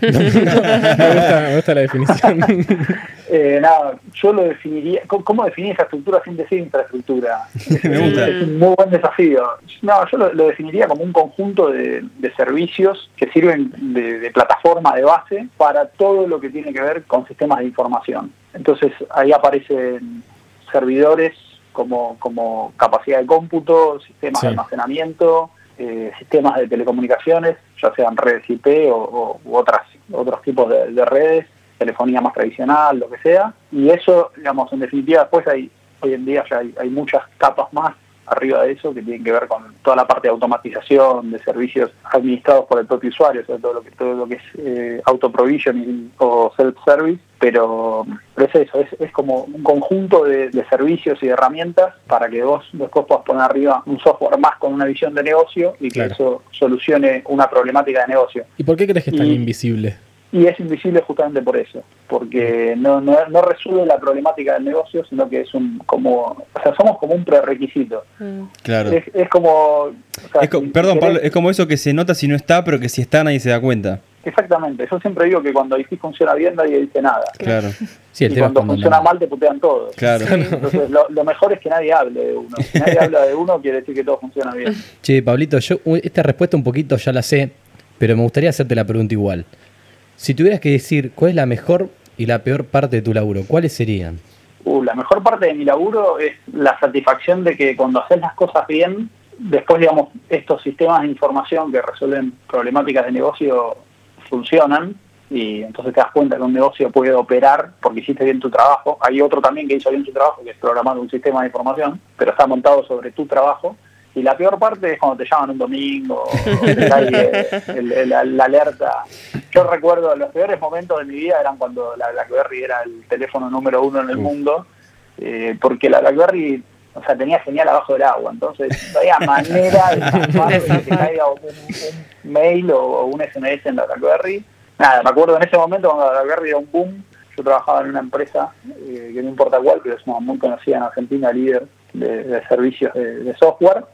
Me, gusta, me gusta la definición. Eh, nada, yo lo definiría. ¿Cómo, cómo definir infraestructura sin decir infraestructura? Es, Me gusta. es un muy buen desafío. No, yo lo, lo definiría como un conjunto de, de servicios que sirven de, de plataforma de base para todo lo que tiene que ver con sistemas de información. Entonces ahí aparecen servidores como, como capacidad de cómputo, sistemas Sí. de almacenamiento, eh, sistemas de telecomunicaciones, ya sean redes IP o, o- u otras, otros tipos de, de redes, telefonía más tradicional, lo que sea. Y eso, digamos, en definitiva, después hay, hoy en día ya hay muchas capas más arriba de eso que tienen que ver con toda la parte de automatización de servicios administrados por el propio usuario, o sea, todo lo que, todo lo que es eh, auto-provisioning o self-service, pero, pero es eso, es, es como un conjunto de, de servicios y de herramientas para que vos después puedas poner arriba un software más con una visión de negocio y que Claro. eso solucione una problemática de negocio. ¿Y por qué crees que es tan Y- invisible? Y es invisible justamente por eso, porque no, no, no resuelve la problemática del negocio, sino que es un como, o sea, somos como un prerequisito. Mm. Claro. Es, es como... o sea, Es co- si- perdón, Pablo, es como eso que se nota si no está, pero que si está nadie se da cuenta. Exactamente, yo siempre digo que cuando IT funciona bien nadie dice nada. Claro, Sí, el y cuando funciona no. mal te putean todos. claro. Entonces lo, lo mejor es que nadie hable de uno. Si nadie habla de uno quiere decir que todo funciona bien. Che, Pablito, yo esta respuesta un poquito ya la sé, pero me gustaría hacerte la pregunta igual. Si tuvieras que decir cuál es la mejor y la peor parte de tu laburo, ¿cuáles serían? Uh, la mejor parte de mi laburo es la satisfacción de que cuando haces las cosas bien, después, digamos, estos sistemas de información que resuelven problemáticas de negocio funcionan y entonces te das cuenta que un negocio puede operar porque hiciste bien tu trabajo. Hay otro también que hizo bien su trabajo, que es programar un sistema de información, pero está montado sobre tu trabajo. Y la peor parte es cuando te llaman un domingo, te cae el- el- el- la alerta. Yo recuerdo los peores momentos de mi vida eran cuando la BlackBerry era el teléfono número uno en el mundo, eh, porque la BlackBerry o sea, tenía señal abajo del agua, entonces no había manera de de que caiga un, un mail o, o un SMS en la BlackBerry. Nada, me acuerdo en ese momento cuando la BlackBerry era un boom, yo trabajaba en una empresa, eh, que no importa cuál, pero es una muy conocida en Argentina, líder de, de servicios de, de software,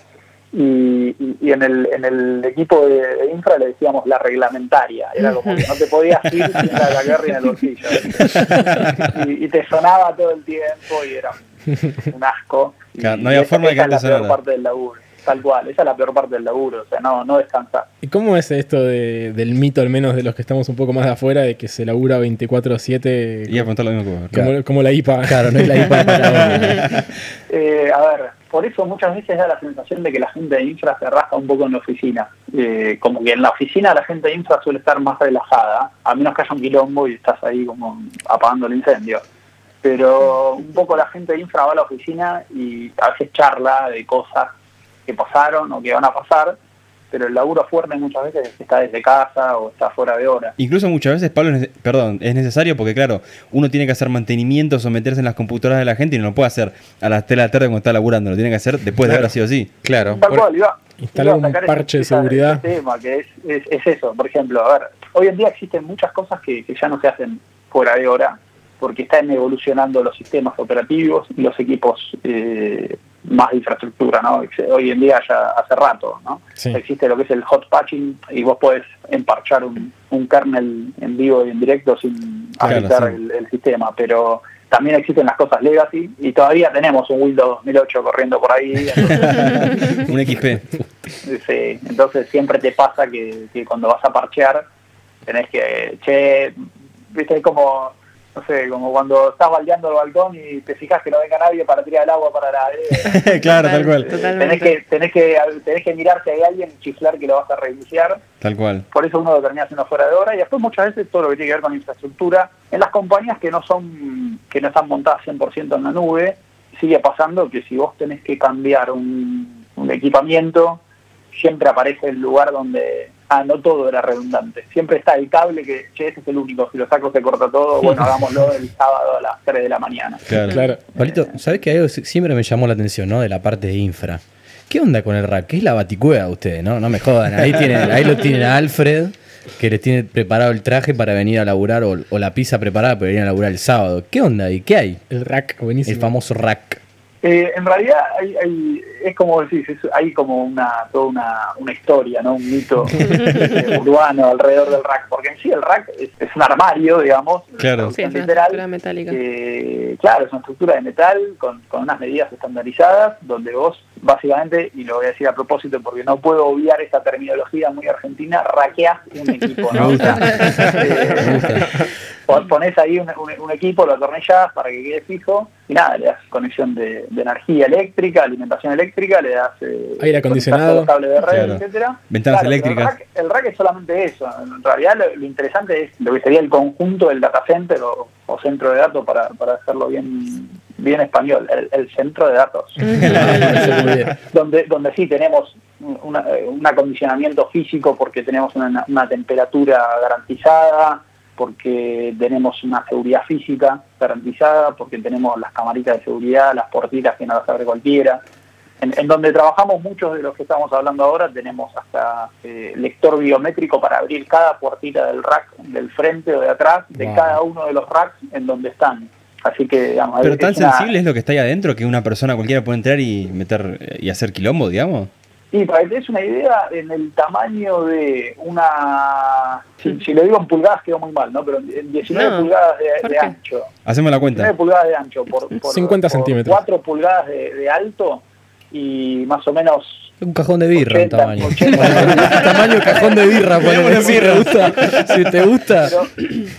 y, y- en, el, en el equipo de, de infra le decíamos la reglamentaria, era como que no te podías ir sin la BlackBerry en el bolsillo. Y, y te sonaba todo el tiempo y era un, asco. Claro, no había y forma de que te la peor parte del laburo, tal cual, esa es la peor parte del laburo, o sea, no, no descansar. ¿Y cómo es esto de- del mito, al menos de los que estamos un poco más de afuera, de que se labura 24-7 Iba a preguntar lo mismo que vos. como, como la IPA? Claro, no es la IPA Patagonia. Eh, a ver, por eso muchas veces da la sensación de que la gente de infra se rasca un poco en la oficina. Eh, como que en la oficina la gente de infra suele estar más relajada, a menos que haya un quilombo y estás ahí como apagando el incendio. Pero un poco la gente de infra va a la oficina y a veces charla de cosas que pasaron o que van a pasar, pero el laburo fuerte muchas veces está desde casa o está fuera de hora. Incluso muchas veces, Pablo, es perdón, es necesario porque, claro, uno tiene que hacer mantenimiento, someterse en las computadoras de la gente y no lo puede hacer a las 3 de la tarde cuando está laburando, lo tiene que hacer después de haber sido así. Claro. Tal cual, iba, Instalar un parche de seguridad. ese tema, que es, es, es eso. Por ejemplo, a ver, hoy en día existen muchas cosas que, que ya no se hacen fuera de hora, porque están evolucionando los sistemas operativos y los equipos eh, más infraestructura, ¿no? Hoy en día ya hace rato, ¿no? Sí. Existe lo que es el hot patching y vos podés emparchar un, un kernel en vivo y en directo sin Claro, afectar sí. el, el sistema, pero también existen las cosas legacy y todavía tenemos un Windows 2008 corriendo por ahí. entonces, Un XP. Sí, entonces siempre te pasa que, que cuando vas a parchear tenés que, che, viste, como, no sé, como cuando estás baldeando el balcón y te fijas que no venga nadie para tirar el agua para la... eh, claro, tal cual. tenés, que, tenés, que, tenés que mirar si hay alguien y chiflar que lo vas a reiniciar. Tal cual. Por eso uno lo termina haciendo fuera de hora y después muchas veces todo lo que tiene que ver con infraestructura, en las compañías que no son, que no están montadas 100% en la nube, sigue pasando que si vos tenés que cambiar un, un equipamiento, siempre aparece el lugar donde, ah, no todo era redundante. Siempre está el cable que, che, ese es el único, si lo saco se corta todo, bueno, hagámoslo el sábado a las 3 de la mañana. Claro. Claro. Pablito, ¿sabes que algo siempre me llamó la atención, ¿no? De la parte de infra. ¿Qué onda con el rack? ¿Qué es la baticueva de ustedes, no? No me jodan. Ahí, tienen, ahí lo tienen a Alfred, que les tiene preparado el traje para venir a laburar, o, o la pizza preparada para venir a laburar el sábado. ¿Qué onda ahí? ¿Qué hay? El rack, buenísimo. El famoso rack. Eh, en realidad hay, hay- es como decís, es- hay como una toda una, una historia, ¿no? un mito eh, urbano alrededor del rack, porque en sí el rack es, es un armario, digamos, Claro. Sí, es una literal, estructura metálica. que, claro, es una estructura de metal con, con unas medidas estandarizadas, donde vos básicamente, y lo voy a decir a propósito porque no puedo obviar esta terminología muy argentina, raqueás un equipo, ¿no? Me gusta. O sea, eh, pon- Pones ahí un, un- un equipo, lo atornillás para que quede fijo y nada, le das conexión de, de energía eléctrica, alimentación eléctrica, le das eh, Aire acondicionado. cables de red, Claro. etcétera. Ventanas eléctricas. El rack, el rack es solamente eso. En realidad lo, lo interesante es lo que sería el conjunto del data center o, o centro de datos para, para hacerlo bien bien español, el, el centro de datos. donde, donde sí tenemos una- un acondicionamiento físico porque tenemos una, una temperatura garantizada, porque tenemos una seguridad física garantizada, porque tenemos las camaritas de seguridad, las portitas que no las abre cualquiera. En, en donde trabajamos muchos de los que estamos hablando ahora, tenemos hasta eh, lector biométrico para abrir cada puertita del rack, del frente o de atrás, de Wow. cada uno de los racks en donde están. Así que, digamos, Pero es tan una- sensible es lo que está ahí adentro que una persona cualquiera puede entrar y meter eh, y hacer quilombo, digamos. Y para que te des una idea, en el tamaño de una... Si, si lo digo en pulgadas quedó muy mal, ¿no? Pero en 19 No, pulgadas de, ¿por de ancho. Hacemos la 19 cuenta. pulgadas de ancho por, por 50 por centímetros. 4 pulgadas de, de alto, y más o menos Un cajón de birra, 80, un tamaño. 80. tamaño cajón de birra, ponele, si te gusta. Si te gusta.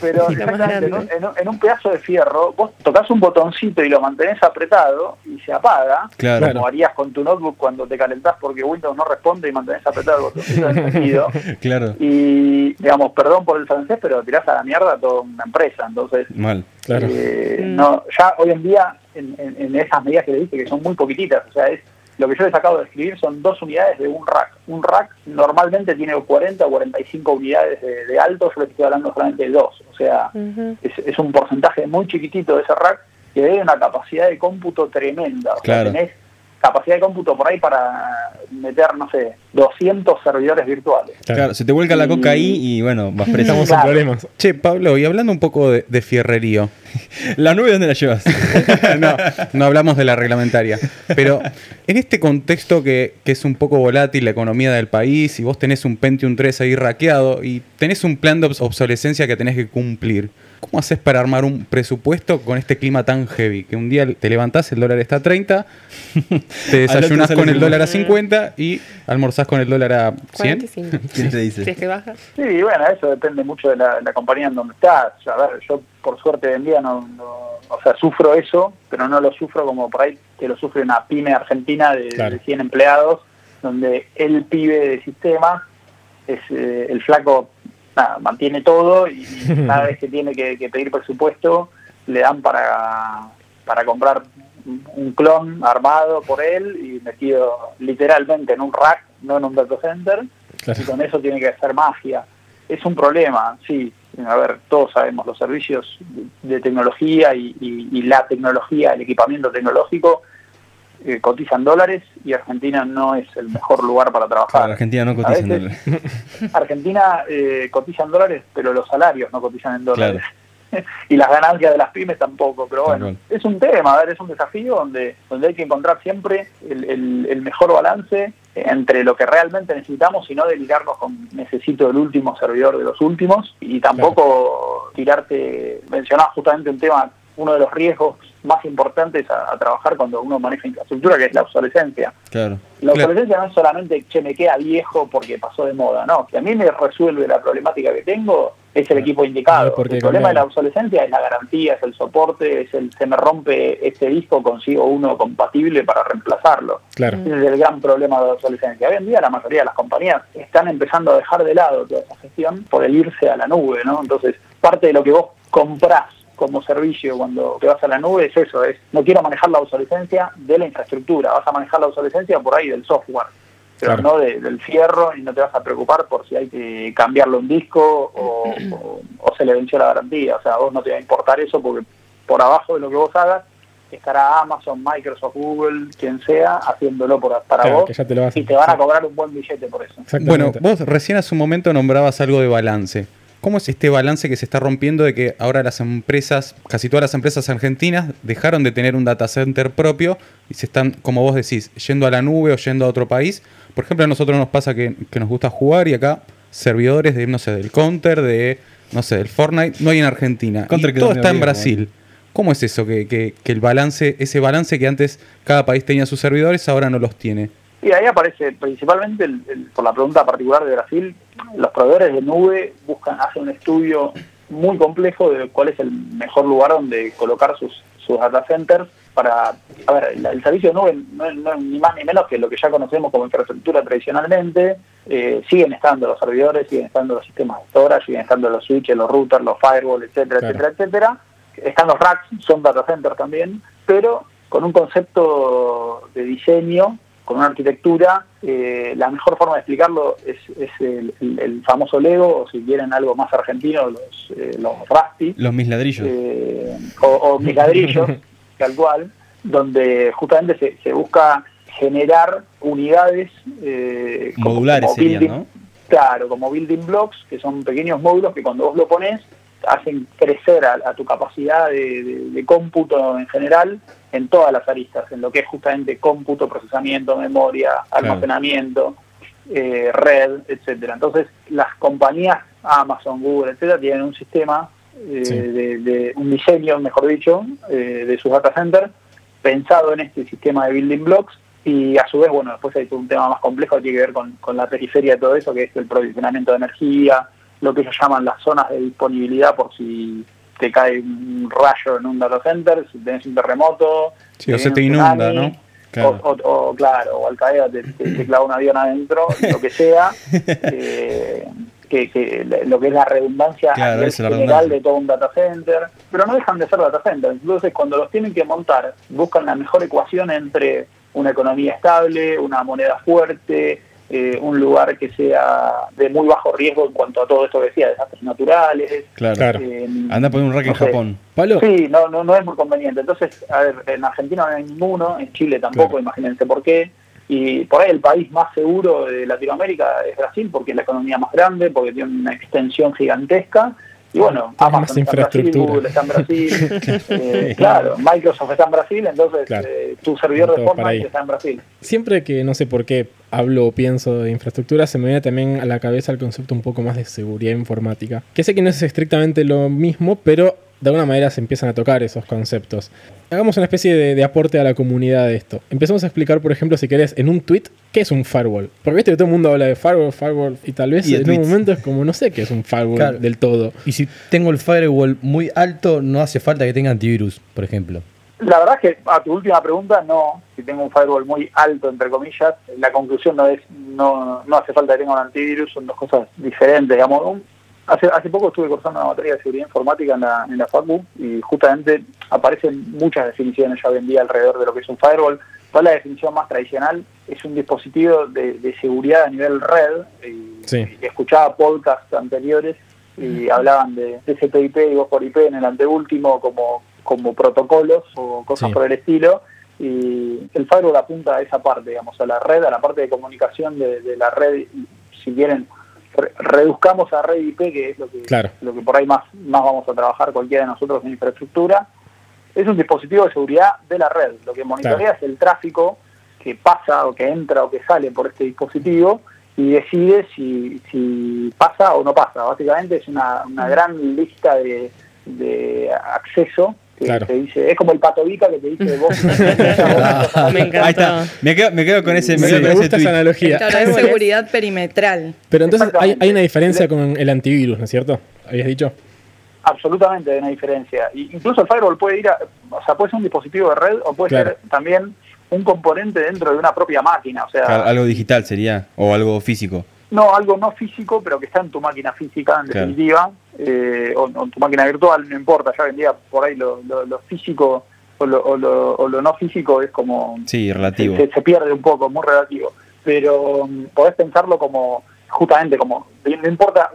Pero, pero en, un, grande. en un- en un pedazo de fierro, vos tocas un botoncito y lo mantenés apretado y se apaga, Claro. como harías con tu notebook cuando te calentás porque Windows no responde y mantenés apretado el botoncito encendido. Claro. Y, digamos, perdón por el francés, pero tirás a la mierda toda una empresa. Entonces, Mal. Claro. eh, Mm. no, ya hoy en día, en, en- en esas medidas que le dije, que son muy poquititas, o sea, es lo que yo les acabo de escribir son dos unidades de un rack. Un rack normalmente tiene 40 o 45 unidades de, de alto, yo les estoy hablando solamente de dos. O sea, es, es un porcentaje muy chiquitito de ese rack que tiene una capacidad de cómputo tremenda. O Claro. sea, tenés capacidad de cómputo por ahí para meter, no sé, 200 servidores virtuales. Claro, se te vuelca la coca ahí y bueno, vas preso. Estamos Claro. en problemas. Che, Pablo, y hablando un poco de, de fierrerío. ¿La nube dónde la llevas? no, no hablamos de la reglamentaria. Pero en este contexto que, que es un poco volátil la economía del país y vos tenés un Pentium 3 ahí raqueado y tenés un plan de obs- obsolescencia que tenés que cumplir, ¿cómo haces para armar un presupuesto con este clima tan heavy? Que un día te levantás, el dólar está a 30, te desayunás con el 50. dólar a 50 y almorzás con el dólar a 100. 45. ¿Quién te dice? Si es que baja. Sí, bueno, eso depende mucho de la, la compañía en donde estás. A ver, yo por suerte hoy en día no, no- o sea, sufro eso, pero no lo sufro como por ahí que lo sufre una pyme argentina de, Claro. de 100 empleados, donde el pibe de sistema es eh, el flaco, nada, mantiene todo y cada vez que tiene que, que pedir presupuesto le dan para, para comprar un- clon armado por él y metido literalmente en un rack, no en un data center, Claro. y con eso tiene que hacer magia. Es un problema, sí. A ver, todos sabemos, los servicios de, de tecnología y, y- y la tecnología, el equipamiento tecnológico, eh, cotizan dólares y Argentina no es el mejor lugar para trabajar. Argentina no A cotizan veces- dólares. Argentina eh, cotiza en dólares, pero los salarios no cotizan en dólares. Claro. y las ganancias de las pymes tampoco. Pero bueno, es un tema, a ver, es un desafío donde, donde hay que encontrar siempre el, el- el mejor balance entre lo que realmente necesitamos y no delirarnos con necesito el último servidor de los últimos y tampoco tirarte, mencionaba justamente un tema, uno de los riesgos más importantes a, a trabajar cuando uno maneja infraestructura, que es la obsolescencia. Claro. La Claro. obsolescencia no es solamente que me queda viejo porque pasó de moda, no. Si a mí me resuelve la problemática que tengo, es el equipo indicado. hay por qué el problema de la obsolescencia es la garantía, es el soporte, es el se me rompe este disco, consigo uno compatible para reemplazarlo. Claro. Ese es el gran problema de la obsolescencia. Hoy en día la mayoría de las compañías están empezando a dejar de lado toda esa gestión por el irse a la nube, ¿no? Entonces, parte de lo que vos comprás como servicio cuando te vas a la nube es eso, es no quiero manejar la obsolescencia de la infraestructura, vas a manejar la obsolescencia por ahí del software, pero Claro. no de- del fierro y no te vas a preocupar por si hay que cambiarle un disco o, o- o se le venció la garantía, o sea, a vos no te va a importar eso porque por abajo de lo que vos hagas estará Amazon, Microsoft, Google, quien sea, haciéndolo por, para Claro, vos que ya te lo hacen. y te van a cobrar un buen billete por eso. Bueno, vos recién hace un momento nombrabas algo de balance. ¿Cómo es este balance que se está rompiendo de que ahora las empresas, casi todas las empresas argentinas, dejaron de tener un data center propio y se están, como vos decís, yendo a la nube o yendo a otro país? Por ejemplo, a nosotros nos pasa que, que nos gusta jugar y acá servidores de, no sé, del Counter, de, no sé, del Fortnite, no hay en Argentina. Counter y todo está en Brasil. ¿Cómo es eso? Que, que- que el balance, ese balance que antes cada país tenía sus servidores, ahora no los tiene. Y ahí aparece principalmente, el- el- por la pregunta particular de Brasil, los proveedores de nube buscan, hacen un estudio muy complejo de cuál es el mejor lugar donde colocar sus, sus data centers para, a ver, el, el servicio de nube no es, no ni más ni menos que lo que ya conocemos como infraestructura tradicionalmente, eh, siguen estando los servidores, siguen estando los sistemas de storage, siguen estando los switches, los routers, los firewalls, etcétera, Claro. etcétera, etcétera. Están los racks, son data centers también, pero con un concepto de diseño, con una arquitectura, eh, la mejor forma de explicarlo es, es el, el- el famoso Lego, o si quieren algo más argentino, los, eh, los Rusty, Los mis ladrillos. eh, o, o mis ladrillos, tal cual, donde justamente se, se busca generar unidades eh, como- Modulares como serían, building- ¿no? Claro, como building blocks, que son pequeños módulos que cuando vos lo pones hacen crecer a, a tu capacidad de, de- de cómputo en general en todas las aristas, en lo que es justamente cómputo, procesamiento, memoria, almacenamiento, eh, red, etcétera. Entonces, las compañías Amazon, Google, etcétera, tienen un sistema eh, Sí. de, de- un diseño, mejor dicho, eh, de sus data centers pensado en este sistema de building blocks Y a su vez, bueno, después hay todo un tema más complejo que tiene que ver con, con la periferia de todo eso, que es el provisionamiento de energía, lo que ellos llaman las zonas de disponibilidad por si te cae un rayo en un data center, si tenés un terremoto. Sí, o se te inunda, tsunami, ¿no? Claro. O, o- o, claro, o Al Qaeda te, te- te clava un avión adentro, lo que sea, eh, que, que lo que es la redundancia Claro, a nivel general redundancia. de todo un data center, pero no dejan de ser data centers. Entonces, cuando los tienen que montar, buscan la mejor ecuación entre una economía estable, una moneda fuerte, eh, un lugar que sea de muy bajo riesgo en cuanto a todo esto que decía, desastres naturales. Claro. Eh, Anda a poner un rack en sé. Japón. Pablo, Sí, no, no, no es muy conveniente. Entonces, a ver, en Argentina no hay ninguno, en Chile tampoco, Claro. imagínense por qué. Y por ahí el país más seguro de Latinoamérica es Brasil, porque es la economía más grande, porque tiene una extensión gigantesca. Y bueno, Amazon más está en Brasil, infraestructura. Google está en Brasil, eh, claro, Microsoft está en Brasil, entonces Claro. eh, tu servidor de. Fortnite está en Brasil. siempre que no sé por qué hablo o pienso de infraestructura, se me viene también a la cabeza el concepto un poco más de seguridad informática. Que sé que no es estrictamente lo mismo, pero de alguna manera se empiezan a tocar esos conceptos. Hagamos una especie de, de aporte a la comunidad de esto. Empezamos a explicar, por ejemplo, si querés, en un tweet, ¿qué es un firewall? Porque viste que todo el mundo habla de firewall, firewall, y tal vez Y en tweets. un momento es como, no sé qué es un firewall Claro. del todo. Y si tengo el firewall muy alto, no hace falta que tenga antivirus, por ejemplo. La verdad es que a tu última pregunta, no. Si tengo un firewall muy alto, entre comillas, la conclusión no es, no, no hace falta que tenga un antivirus, son dos cosas diferentes. Digamos. Un- hace, hace poco estuve cursando una materia de seguridad informática en la, en la Facu y justamente aparecen muchas definiciones ya hoy en día alrededor de lo que es un firewall. Toda la definición más tradicional es un dispositivo de, de seguridad a nivel red. Y, Sí. y escuchaba podcasts anteriores y hablaban de TCP/IP y voz por IP en el anteúltimo como, como protocolos o cosas Sí. por el estilo. Y el firewall apunta a esa parte, digamos, a la red, a la parte de comunicación de, de la red. Si quieren, re- reduzcamos a red IP, que es lo que, Claro. lo que por ahí más, más vamos a trabajar cualquiera de nosotros en infraestructura. Es un dispositivo de seguridad de la red. Lo que monitorea es el tráfico que pasa o que entra o que sale por este dispositivo y decide si, si pasa o no pasa. Básicamente es una, una gran lista de, de acceso que Claro. te dice, es como el patovica que te dice vos. Me. Ahí está. Me quedo, me quedo con ese, me Sí, quedo me con ese gusta esa analogía. Claro, es seguridad perimetral. Pero entonces hay, hay una diferencia con el antivirus, ¿no es cierto? ¿Habías dicho? Absolutamente hay una diferencia. Y incluso el firewall puede ir a, o sea, puede ser un dispositivo de red o puede Claro. ser también un componente dentro de una propia máquina. O sea, Claro, algo digital sería, o algo físico. No, algo no físico, pero que está en tu máquina física, en Claro. definitiva, eh, o, en tu máquina virtual, no importa, ya hoy en día por ahí lo, lo- lo físico o lo, o lo- o lo no físico es como... Sí, relativo. Se, se pierde un poco, muy relativo. Pero mm, podés pensarlo como, justamente como, no importa,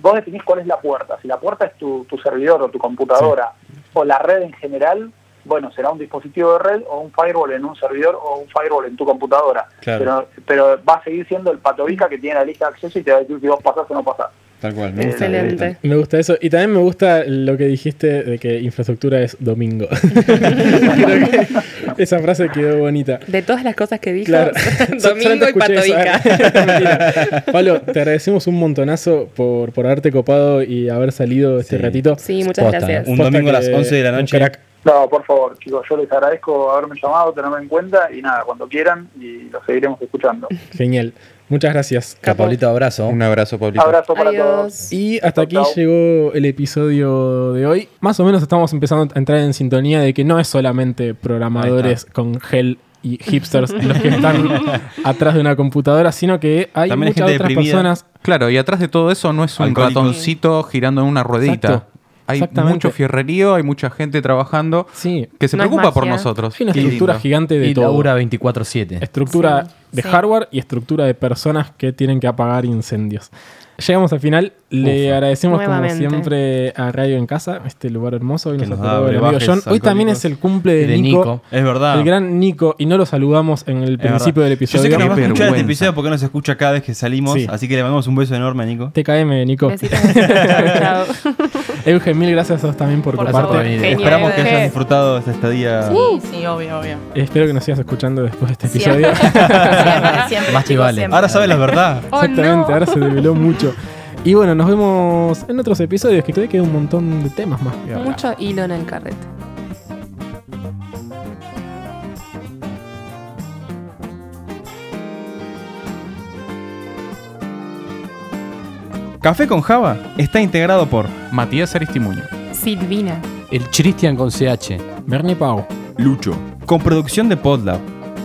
vos definís cuál es la puerta, si la puerta es tu, tu servidor o tu computadora, o la red en general, bueno, será un dispositivo de red o un firewall en un servidor o un firewall en tu computadora. Claro. Pero, pero va a seguir siendo el patovica que tiene la lista de acceso y te va a decir si vos pasás o no pasás. Tal cual. Me gusta, me Excelente. gusta. Me gusta eso. Y también me gusta lo que dijiste de que infraestructura es domingo. Creo que esa frase quedó bonita. De todas las cosas que dijo, Claro. Domingo y. Mentira. Pablo, te agradecemos un montonazo por, por haberte copado y haber salido este Sí. ratito. Sí, muchas Posta, gracias. Un Posta domingo a las que 11 de la un noche. crack. No, por favor, chicos, yo les agradezco haberme llamado, tenerme en cuenta y nada, cuando quieran y lo seguiremos escuchando. Genial. Muchas gracias. Capo. Pablito, abrazo. Un abrazo, Pablito. Abrazo para todos. Y hasta aquí llegó el episodio de hoy. Más o menos estamos empezando a entrar en sintonía de que no es solamente programadores con gel y hipsters los que están atrás de una computadora, sino que hay También hay muchas gente otras deprimida. personas. Claro, y atrás de todo eso no es un ratoncito girando en una ruedita. Exacto. Hay mucho fierrerío, hay mucha gente trabajando Sí, que se No preocupa por nosotros. hay una estructura gigante de Y todo. labura 24-7. Estructura Sí, de sí. hardware y estructura de personas que tienen que apagar incendios. Llegamos al final. Le Ufa. agradecemos como siempre a Radio en Casa, este lugar hermoso. Hoy Que nos nos da el amigo John. Hoy también es el cumple de, De Nico, Nico. Es verdad. El gran Nico. Y no lo saludamos en el Es verdad. principio del Yo episodio. sé que nos va a escuchar este episodio porque nos escucha cada vez que salimos. Sí. Así que le mandamos un beso enorme a Nico. TKM, Nico. Chao. Eugen, mil gracias a vos también por, Por. Genial. Esperamos que hayas disfrutado de esta estadía. Sí, sí, obvio, obvio. Espero que nos sigas escuchando después de este Siempre, episodio. siempre, siempre, Más siempre. Ahora sabes la verdad. Oh, Exactamente, no. ahora se develó mucho. Y bueno, nos vemos en otros episodios que todavía queda un montón de temas más. que. Mucho hilo en el carrete. Café con Java está integrado por Matías Aristimuño. Silvina. El Christian con CH. Bernie Pau. Lucho, con producción de Podlab.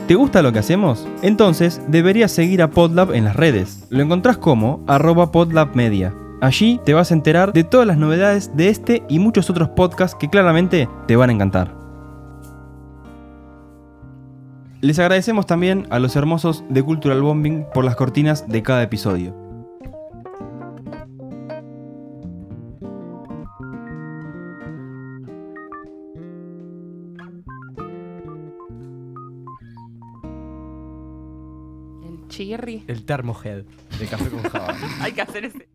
¿Te gusta lo que hacemos? Entonces deberías seguir a Podlab en las redes. Lo encontrás como arroba podlabmedia. Allí te vas a enterar de todas las novedades de este y muchos otros podcasts que claramente te van a encantar. Les agradecemos también a los hermosos de Cultural Bombing por las cortinas de cada episodio. El chirri. El Thermohead de Café con Java. Hay que hacer ese.